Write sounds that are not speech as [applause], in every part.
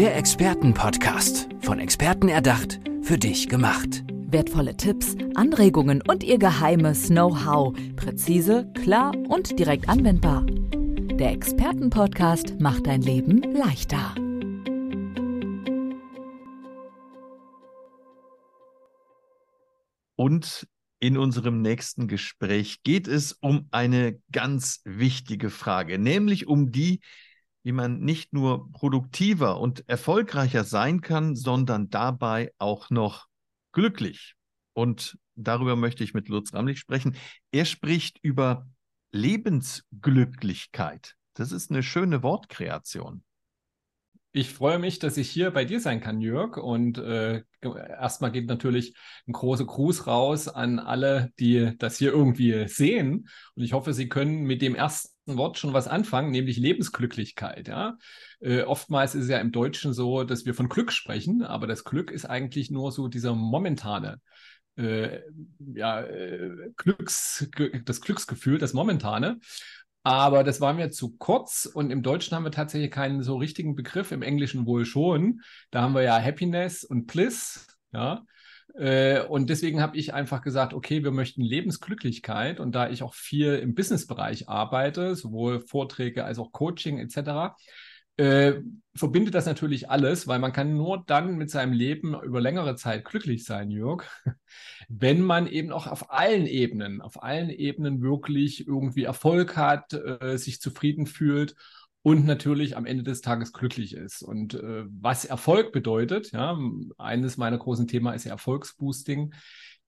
Der Expertenpodcast. Von Experten erdacht, für dich gemacht. Wertvolle Tipps, Anregungen und ihr geheimes Know-how. Präzise, klar und direkt anwendbar. Der Expertenpodcast macht dein Leben leichter. Und in unserem nächsten Gespräch geht es um eine ganz wichtige Frage, nämlich um die, wie man nicht nur produktiver und erfolgreicher sein kann, sondern dabei auch noch glücklich. Und darüber möchte ich mit Lutz Ramlich sprechen. Er spricht über Lebensglücklichkeit. Das ist eine schöne Wortkreation. Ich freue mich, dass ich hier bei dir sein kann, Jörg. Und äh, erstmal geht natürlich ein großer Gruß raus an alle, die das hier irgendwie sehen. Und ich hoffe, Sie können mit dem ersten Wort schon was anfangen, nämlich Lebensglücklichkeit. Ja? Äh, oftmals ist es ja im Deutschen so, dass wir von Glück sprechen, aber das Glück ist eigentlich nur so dieser momentane äh, ja, äh, Glücks, das Glücksgefühl, das momentane. Aber das war mir zu kurz und im Deutschen haben wir tatsächlich keinen so richtigen Begriff, im Englischen wohl schon. Da haben wir ja Happiness und Bliss, ja. Äh, und deswegen habe ich einfach gesagt, okay, wir möchten Lebensglücklichkeit. Und da ich auch viel im Businessbereich arbeite, sowohl Vorträge als auch Coaching etc., äh, verbindet das natürlich alles, weil man kann nur dann mit seinem Leben über längere Zeit glücklich sein, Jörg, [laughs] wenn man eben auch auf allen Ebenen, auf allen Ebenen wirklich irgendwie Erfolg hat, äh, sich zufrieden fühlt und natürlich am Ende des Tages glücklich ist. Und äh, was Erfolg bedeutet, ja, eines meiner großen Themen ist ja Erfolgsboosting.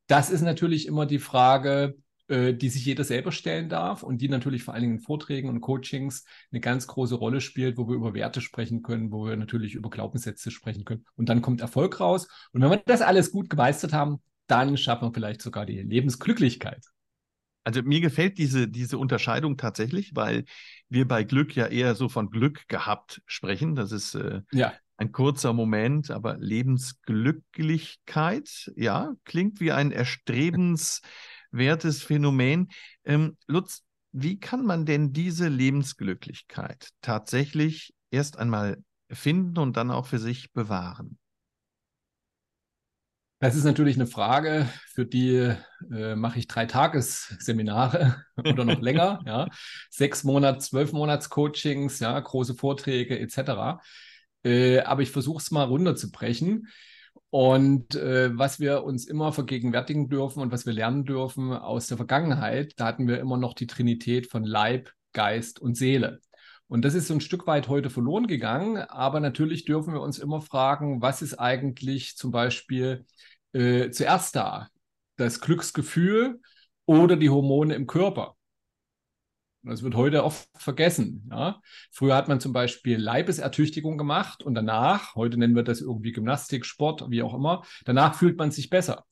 Das ist natürlich immer die Frage, äh, die sich jeder selber stellen darf und die natürlich vor allen Dingen in Vorträgen und Coachings eine ganz große Rolle spielt, wo wir über Werte sprechen können, wo wir natürlich über Glaubenssätze sprechen können. Und dann kommt Erfolg raus. Und wenn wir das alles gut gemeistert haben, dann schaffen wir vielleicht sogar die Lebensglücklichkeit. Also mir gefällt diese, diese Unterscheidung tatsächlich, weil wir bei Glück ja eher so von Glück gehabt sprechen. Das ist äh, ja. ein kurzer Moment, aber Lebensglücklichkeit, ja, klingt wie ein erstrebens wertes Phänomen. Ähm, Lutz, wie kann man denn diese Lebensglücklichkeit tatsächlich erst einmal finden und dann auch für sich bewahren? Das ist natürlich eine Frage, für die äh, mache ich drei Tagesseminare [laughs] oder noch länger, [laughs] ja. Sechs Monats, zwölf Monats Coachings, ja, große Vorträge etc. Äh, aber ich versuche es mal runterzubrechen. Und äh, was wir uns immer vergegenwärtigen dürfen und was wir lernen dürfen aus der Vergangenheit, da hatten wir immer noch die Trinität von Leib, Geist und Seele. Und das ist so ein Stück weit heute verloren gegangen. Aber natürlich dürfen wir uns immer fragen, was ist eigentlich zum Beispiel äh, zuerst da? Das Glücksgefühl oder die Hormone im Körper? Das wird heute oft vergessen. Ja? Früher hat man zum Beispiel Leibesertüchtigung gemacht und danach, heute nennen wir das irgendwie Gymnastik, Sport, wie auch immer, danach fühlt man sich besser.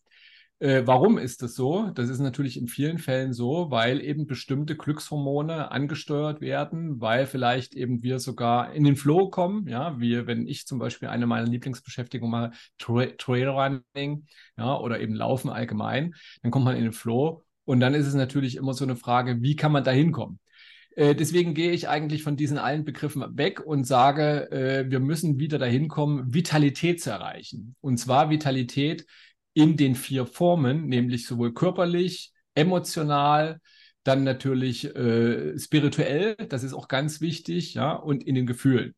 Äh, warum ist das so? Das ist natürlich in vielen Fällen so, weil eben bestimmte Glückshormone angesteuert werden, weil vielleicht eben wir sogar in den Flow kommen. Ja, wie wenn ich zum Beispiel eine meiner Lieblingsbeschäftigungen mache, Tra Trailrunning, ja, oder eben Laufen allgemein, dann kommt man in den Flow und dann ist es natürlich immer so eine Frage, wie kann man da hinkommen? Äh, deswegen gehe ich eigentlich von diesen allen Begriffen weg und sage, äh, wir müssen wieder dahin kommen, Vitalität zu erreichen. Und zwar Vitalität in den vier Formen, nämlich sowohl körperlich, emotional, dann natürlich äh, spirituell, das ist auch ganz wichtig, ja, und in den Gefühlen.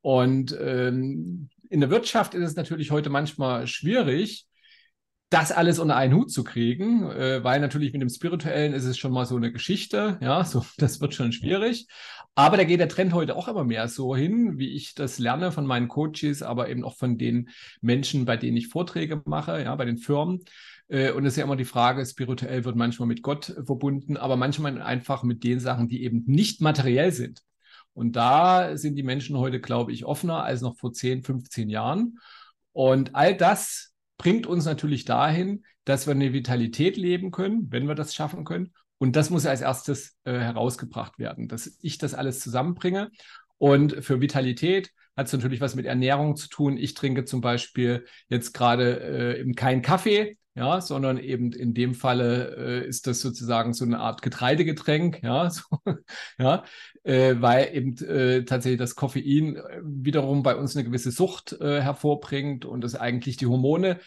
Und ähm, in der Wirtschaft ist es natürlich heute manchmal schwierig, das alles unter einen Hut zu kriegen, äh, weil natürlich mit dem Spirituellen ist es schon mal so eine Geschichte, ja, [laughs] so, das wird schon schwierig. Aber da geht der Trend heute auch immer mehr so hin, wie ich das lerne von meinen Coaches, aber eben auch von den Menschen, bei denen ich Vorträge mache, ja, bei den Firmen. Äh, und es ist ja immer die Frage, spirituell wird manchmal mit Gott verbunden, aber manchmal einfach mit den Sachen, die eben nicht materiell sind. Und da sind die Menschen heute, glaube ich, offener als noch vor 10, 15 Jahren. Und all das bringt uns natürlich dahin, dass wir eine Vitalität leben können, wenn wir das schaffen können. Und das muss als erstes äh, herausgebracht werden, dass ich das alles zusammenbringe. Und für Vitalität hat es natürlich was mit Ernährung zu tun. Ich trinke zum Beispiel jetzt gerade äh, keinen Kaffee, ja, sondern eben in dem Falle äh, ist das sozusagen so eine Art Getreidegetränk, ja, [laughs] so, ja, äh, weil eben äh, tatsächlich das Koffein äh, wiederum bei uns eine gewisse Sucht äh, hervorbringt und das eigentlich die Hormone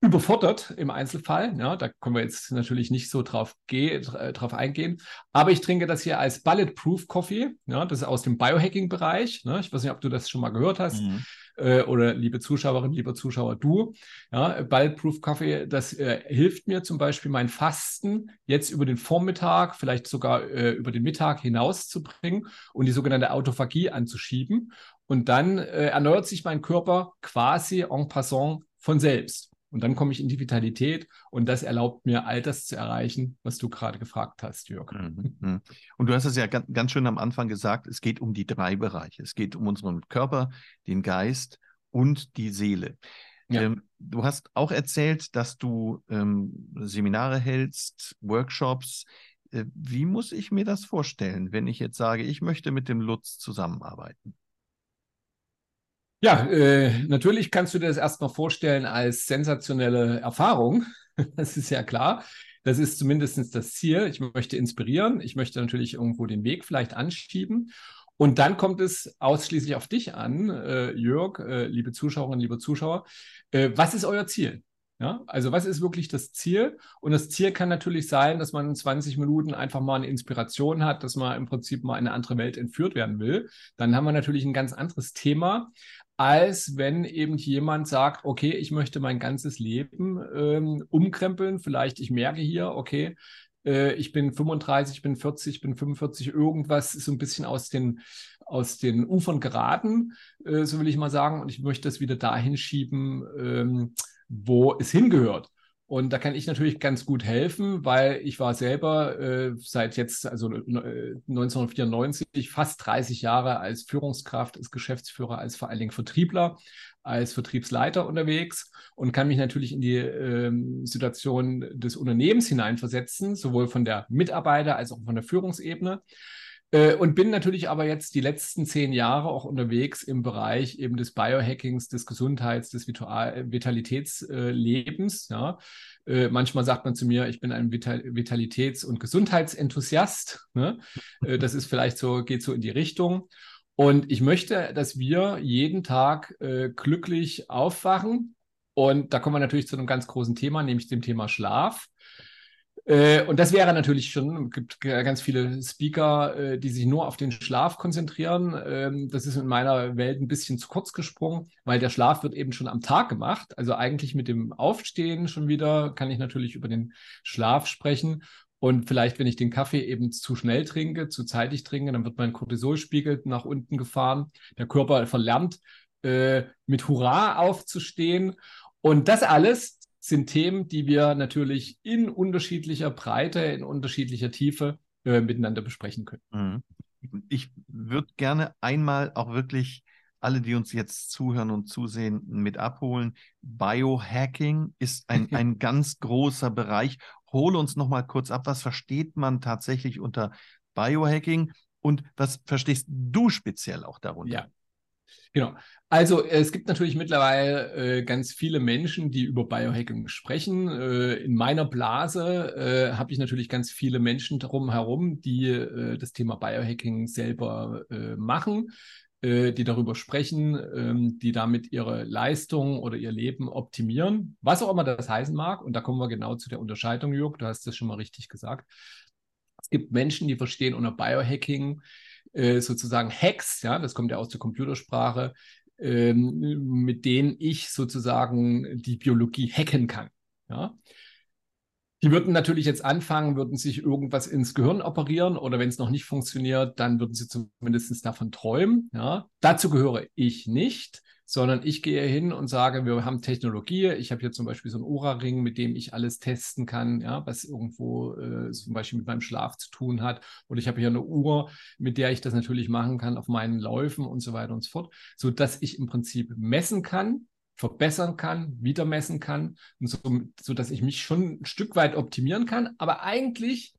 überfordert im Einzelfall. Ja, da können wir jetzt natürlich nicht so drauf, drauf eingehen. Aber ich trinke das hier als Bulletproof Coffee. Ja, das ist aus dem Biohacking-Bereich. Ne? Ich weiß nicht, ob du das schon mal gehört hast. Mhm. Äh, oder liebe Zuschauerin, lieber Zuschauer, du. Ja, Bulletproof Coffee, das äh, hilft mir zum Beispiel, mein Fasten jetzt über den Vormittag, vielleicht sogar äh, über den Mittag hinauszubringen und die sogenannte Autophagie anzuschieben. Und dann äh, erneuert sich mein Körper quasi en passant von selbst. Und dann komme ich in die Vitalität und das erlaubt mir, all das zu erreichen, was du gerade gefragt hast, Jörg. Mhm, mhm. Und du hast es ja ganz, ganz schön am Anfang gesagt, es geht um die drei Bereiche. Es geht um unseren Körper, den Geist und die Seele. Ja. Ähm, du hast auch erzählt, dass du ähm, Seminare hältst, Workshops. Äh, wie muss ich mir das vorstellen, wenn ich jetzt sage, ich möchte mit dem Lutz zusammenarbeiten? Ja, äh, natürlich kannst du dir das erstmal vorstellen als sensationelle Erfahrung. [laughs] Das ist ja klar. Das ist zumindest das Ziel. Ich möchte inspirieren. Ich möchte natürlich irgendwo den Weg vielleicht anschieben. Und dann kommt es ausschließlich auf dich an, äh, Jörg, äh, liebe Zuschauerinnen, liebe Zuschauer. Äh, was ist euer Ziel? Ja, also was ist wirklich das Ziel? Und das Ziel kann natürlich sein, dass man in 20 Minuten einfach mal eine Inspiration hat, dass man im Prinzip mal in eine andere Welt entführt werden will. Dann haben wir natürlich ein ganz anderes Thema als wenn eben jemand sagt, okay, ich möchte mein ganzes Leben ähm, umkrempeln. Vielleicht ich merke hier, okay, äh, ich bin 35, ich bin 40, ich bin 45, irgendwas ist so ein bisschen aus den, aus den Ufern geraten, äh, so will ich mal sagen. Und ich möchte das wieder dahin schieben, ähm, wo es hingehört. Und da kann ich natürlich ganz gut helfen, weil ich war selber äh, seit jetzt, also äh, 1994, fast 30 Jahre als Führungskraft, als Geschäftsführer, als vor allen Dingen Vertriebler, als Vertriebsleiter unterwegs und kann mich natürlich in die ähm, Situation des Unternehmens hineinversetzen, sowohl von der Mitarbeiter als auch von der Führungsebene. Äh, und bin natürlich aber jetzt die letzten zehn Jahre auch unterwegs im Bereich eben des Biohackings, des Gesundheits, des Vitalitätslebens. Ja. Äh, manchmal sagt man zu mir, ich bin ein Vitalitäts- und Gesundheitsenthusiast. Ne? Äh, das ist vielleicht so, geht so in die Richtung. Und ich möchte, dass wir jeden Tag äh, glücklich aufwachen. Und da kommen wir natürlich zu einem ganz großen Thema, nämlich dem Thema Schlaf. Äh, und das wäre natürlich schon, es gibt ganz viele Speaker, äh, die sich nur auf den Schlaf konzentrieren. Ähm, das ist in meiner Welt ein bisschen zu kurz gesprungen, weil der Schlaf wird eben schon am Tag gemacht. Also eigentlich mit dem Aufstehen schon wieder kann ich natürlich über den Schlaf sprechen. Und vielleicht, wenn ich den Kaffee eben zu schnell trinke, zu zeitig trinke, dann wird mein Cortisolspiegel nach unten gefahren. Der Körper verlernt, äh, mit Hurra aufzustehen. Und das alles sind Themen, die wir natürlich in unterschiedlicher Breite, in unterschiedlicher Tiefe äh, miteinander besprechen können. Mhm. Ich würde gerne einmal auch wirklich alle, die uns jetzt zuhören und zusehen, mit abholen. Biohacking ist ein, [laughs] ein ganz großer Bereich. Hole uns noch mal kurz ab, was versteht man tatsächlich unter Biohacking und was verstehst du speziell auch darunter? Ja, Genau. Also es gibt natürlich mittlerweile äh, ganz viele Menschen, die über Biohacking sprechen. Äh, in meiner Blase äh, habe ich natürlich ganz viele Menschen drumherum, die äh, das Thema Biohacking selber äh, machen, äh, die darüber sprechen, ähm, die damit ihre Leistung oder ihr Leben optimieren, was auch immer das heißen mag. Und da kommen wir genau zu der Unterscheidung, Jörg. Du hast das schon mal richtig gesagt. Es gibt Menschen, die verstehen unter Biohacking äh, sozusagen Hacks, ja, das kommt ja aus der Computersprache, ähm, mit denen ich sozusagen die Biologie hacken kann. Ja. Die würden natürlich jetzt anfangen, würden sich irgendwas ins Gehirn operieren oder wenn es noch nicht funktioniert, dann würden sie zumindest davon träumen. Ja. Dazu gehöre ich nicht sondern ich gehe hin und sage, wir haben Technologie. Ich habe hier zum Beispiel so einen Ura-Ring, mit dem ich alles testen kann, ja, was irgendwo äh, zum Beispiel mit meinem Schlaf zu tun hat. Oder ich habe hier eine Uhr, mit der ich das natürlich machen kann auf meinen Läufen und so weiter und so fort, sodass ich im Prinzip messen kann, verbessern kann, wieder messen kann, und so, sodass ich mich schon ein Stück weit optimieren kann. Aber eigentlich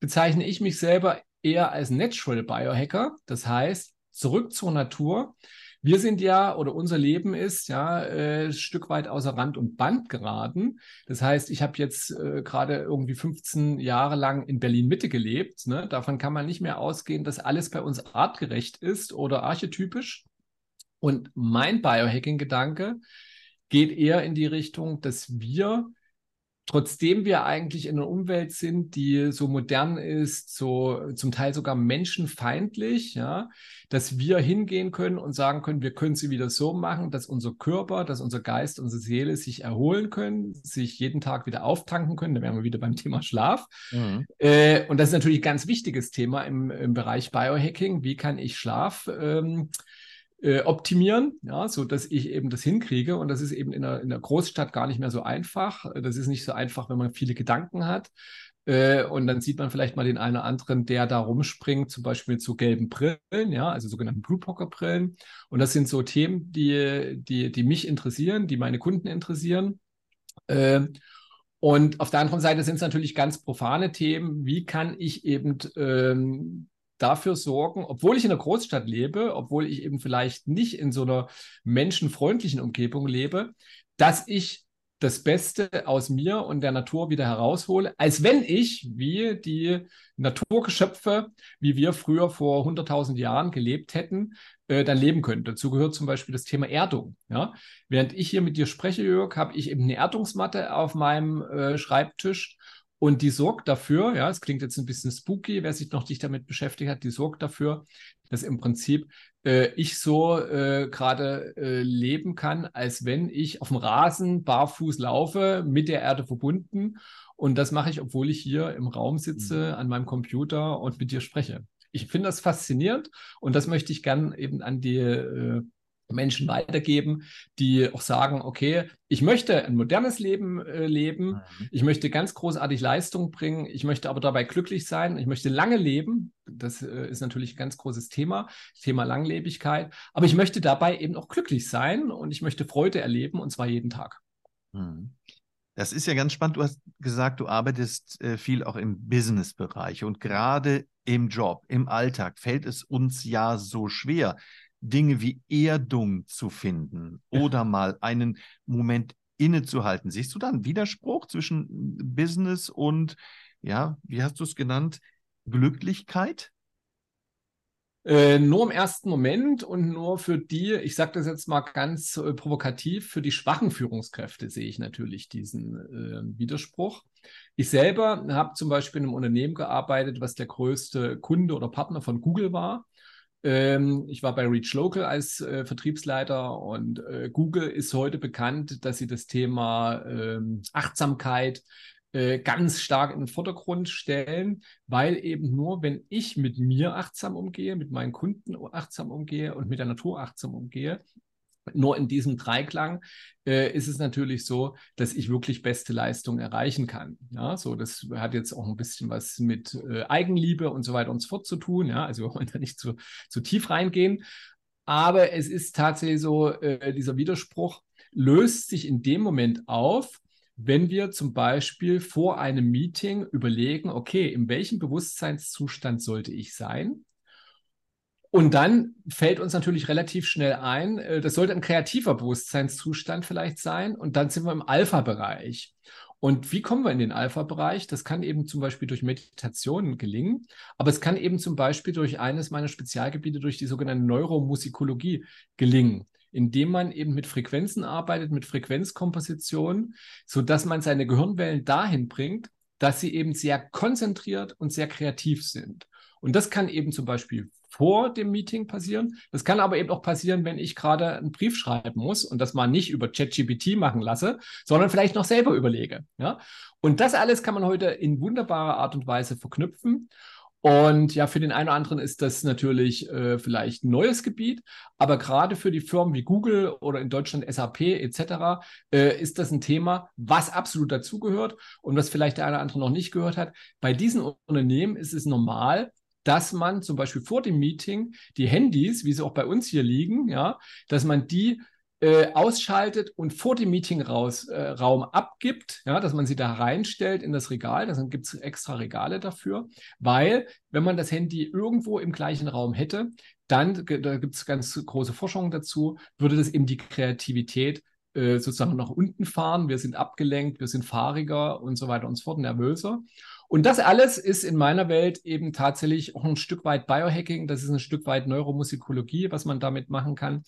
bezeichne ich mich selber eher als Natural Biohacker. Das heißt, zurück zur Natur Wir sind ja, oder unser Leben ist ja äh, ein Stück weit außer Rand und Band geraten. Das heißt, ich habe jetzt äh, gerade irgendwie 15 Jahre lang in Berlin-Mitte gelebt. Ne? Davon kann man nicht mehr ausgehen, dass alles bei uns artgerecht ist oder archetypisch. Und mein Biohacking-Gedanke geht eher in die Richtung, dass wir trotzdem wir eigentlich in einer Umwelt sind, die so modern ist, so zum Teil sogar menschenfeindlich, ja, dass wir hingehen können und sagen können, wir können sie wieder so machen, dass unser Körper, dass unser Geist, unsere Seele sich erholen können, sich jeden Tag wieder auftanken können. Da wären wir wieder beim Thema Schlaf. Mhm. Äh, und das ist natürlich ein ganz wichtiges Thema im, im Bereich Biohacking. Wie kann ich Schlaf ähm, äh, optimieren, ja, so dass ich eben das hinkriege. Und das ist eben in einer, in einer Großstadt gar nicht mehr so einfach. Das ist nicht so einfach, wenn man viele Gedanken hat. Äh, und dann sieht man vielleicht mal den einen oder anderen, der da rumspringt, zum Beispiel mit so gelben Brillen, ja, also sogenannten Blue Poker Brillen. Und das sind so Themen, die, die, die mich interessieren, die meine Kunden interessieren. Äh, und auf der anderen Seite sind es natürlich ganz profane Themen. Wie kann ich eben ähm, dafür sorgen, obwohl ich in einer Großstadt lebe, obwohl ich eben vielleicht nicht in so einer menschenfreundlichen Umgebung lebe, dass ich das Beste aus mir und der Natur wieder heraushole, als wenn ich, wie die Naturgeschöpfe, wie wir früher vor 100.000 Jahren gelebt hätten, äh, dann leben könnte. Dazu gehört zum Beispiel das Thema Erdung. Ja? Während ich hier mit dir spreche, Jörg, habe ich eben eine Erdungsmatte auf meinem äh, Schreibtisch und die sorgt dafür, ja, es klingt jetzt ein bisschen spooky, wer sich noch nicht damit beschäftigt hat, die sorgt dafür, dass im Prinzip äh, ich so äh, gerade äh, leben kann, als wenn ich auf dem Rasen barfuß laufe, mit der Erde verbunden. Und das mache ich, obwohl ich hier im Raum sitze, mhm. an meinem Computer und mit dir spreche. Ich finde das faszinierend und das möchte ich gern eben an die äh, Menschen weitergeben, die auch sagen, okay, ich möchte ein modernes Leben äh, leben, mhm. ich möchte ganz großartig Leistung bringen, ich möchte aber dabei glücklich sein, ich möchte lange leben, das äh, ist natürlich ein ganz großes Thema, Thema Langlebigkeit, aber ich möchte dabei eben auch glücklich sein und ich möchte Freude erleben und zwar jeden Tag. Mhm. Das ist ja ganz spannend. Du hast gesagt, du arbeitest äh, viel auch im Business-Bereich und gerade im Job, im Alltag fällt es uns ja so schwer, Dinge wie Erdung zu finden oder mal einen Moment innezuhalten. Siehst du da einen Widerspruch zwischen Business und, ja, wie hast du es genannt, Glücklichkeit? Äh, nur im ersten Moment und nur für die, ich sage das jetzt mal ganz äh, provokativ, für die schwachen Führungskräfte sehe ich natürlich diesen äh, Widerspruch. Ich selber habe zum Beispiel in einem Unternehmen gearbeitet, was der größte Kunde oder Partner von Google war. Ähm, ich war bei Reach Local als äh, Vertriebsleiter und äh, Google ist heute bekannt, dass sie das Thema ähm, Achtsamkeit äh, ganz stark in den Vordergrund stellen, weil eben nur, wenn ich mit mir achtsam umgehe, mit meinen Kunden achtsam umgehe und mit der Natur achtsam umgehe, nur in diesem Dreiklang äh, ist es natürlich so, dass ich wirklich beste Leistung erreichen kann. Ja, so das hat jetzt auch ein bisschen was mit äh, Eigenliebe und so weiter und so fort zu tun. Ja, also [laughs] wir wollen da nicht zu, zu tief reingehen. Aber es ist tatsächlich so, äh, dieser Widerspruch löst sich in dem Moment auf, wenn wir zum Beispiel vor einem Meeting überlegen, okay, in welchem Bewusstseinszustand sollte ich sein? Und dann fällt uns natürlich relativ schnell ein, äh, das sollte ein kreativer Bewusstseinszustand vielleicht sein. Und dann sind wir im Alpha-Bereich. Und wie kommen wir in den Alpha-Bereich? Das kann eben zum Beispiel durch Meditationen gelingen, aber es kann eben zum Beispiel durch eines meiner Spezialgebiete, durch die sogenannte Neuromusikologie gelingen, indem man eben mit Frequenzen arbeitet, mit Frequenzkomposition, sodass man seine Gehirnwellen dahin bringt, dass sie eben sehr konzentriert und sehr kreativ sind. Und das kann eben zum Beispiel vor dem Meeting passieren. Das kann aber eben auch passieren, wenn ich gerade einen Brief schreiben muss und das mal nicht über ChatGPT machen lasse, sondern vielleicht noch selber überlege. Ja? Und das alles kann man heute in wunderbarer Art und Weise verknüpfen. Und ja, für den einen oder anderen ist das natürlich äh, vielleicht ein neues Gebiet, aber gerade für die Firmen wie Google oder in Deutschland SAP etc. Äh, ist das ein Thema, was absolut dazugehört und was vielleicht der eine oder andere noch nicht gehört hat. Bei diesen Unternehmen ist es normal, dass man zum Beispiel vor dem Meeting die Handys, wie sie auch bei uns hier liegen, ja, dass man die äh, ausschaltet und vor dem Meetingraum äh, abgibt, ja, dass man sie da reinstellt in das Regal. Dann gibt es extra Regale dafür, weil wenn man das Handy irgendwo im gleichen Raum hätte, dann, da gibt es ganz große Forschung dazu, würde das eben die Kreativität äh, sozusagen nach unten fahren. Wir sind abgelenkt, wir sind fahriger und so weiter und so fort, nervöser. Und das alles ist in meiner Welt eben tatsächlich auch ein Stück weit Biohacking, das ist ein Stück weit Neuromusikologie, was man damit machen kann.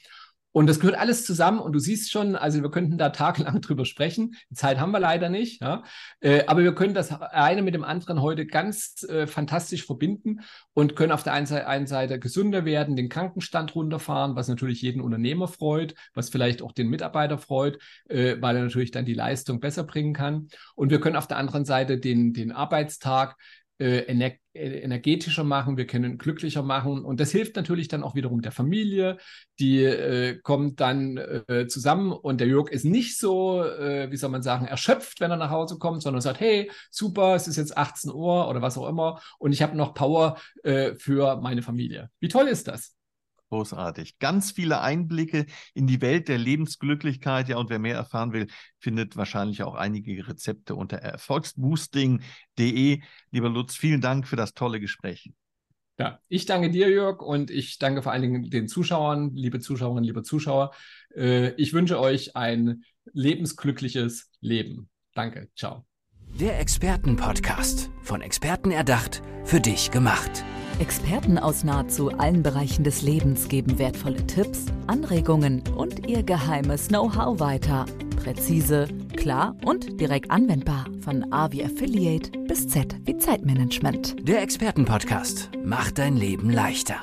Und das gehört alles zusammen und du siehst schon, also wir könnten da tagelang [laughs] drüber sprechen. Die Zeit haben wir leider nicht, ja. Äh, aber wir können das eine mit dem anderen heute ganz äh, fantastisch verbinden und können auf der einen Seite, einen Seite gesünder werden, den Krankenstand runterfahren, was natürlich jeden Unternehmer freut, was vielleicht auch den Mitarbeiter freut, äh, weil er natürlich dann die Leistung besser bringen kann. Und wir können auf der anderen Seite den, den Arbeitstag ener äh, energetischer machen, wir können glücklicher machen. Und das hilft natürlich dann auch wiederum der Familie. Die äh, kommt dann äh, zusammen und der Jörg ist nicht so, äh, wie soll man sagen, erschöpft, wenn er nach Hause kommt, sondern sagt, hey, super, es ist jetzt 18 Uhr oder was auch immer und ich habe noch Power äh, für meine Familie. Wie toll ist das? Großartig. Ganz viele Einblicke in die Welt der Lebensglücklichkeit. Ja, und wer mehr erfahren will, findet wahrscheinlich auch einige Rezepte unter erfolgsboosting.de. Lieber Lutz, vielen Dank für das tolle Gespräch. Ja, ich danke dir, Jörg, und ich danke vor allen Dingen den Zuschauern, liebe Zuschauerinnen, liebe Zuschauer. Äh, ich wünsche euch ein lebensglückliches Leben. Danke, ciao. Der Expertenpodcast, von Experten erdacht, für dich gemacht. Experten aus nahezu allen Bereichen des Lebens geben wertvolle Tipps, Anregungen und ihr geheimes Know-how weiter. Präzise, klar und direkt anwendbar. Von A wie Affiliate bis Z wie Zeitmanagement. Der Expertenpodcast macht dein Leben leichter.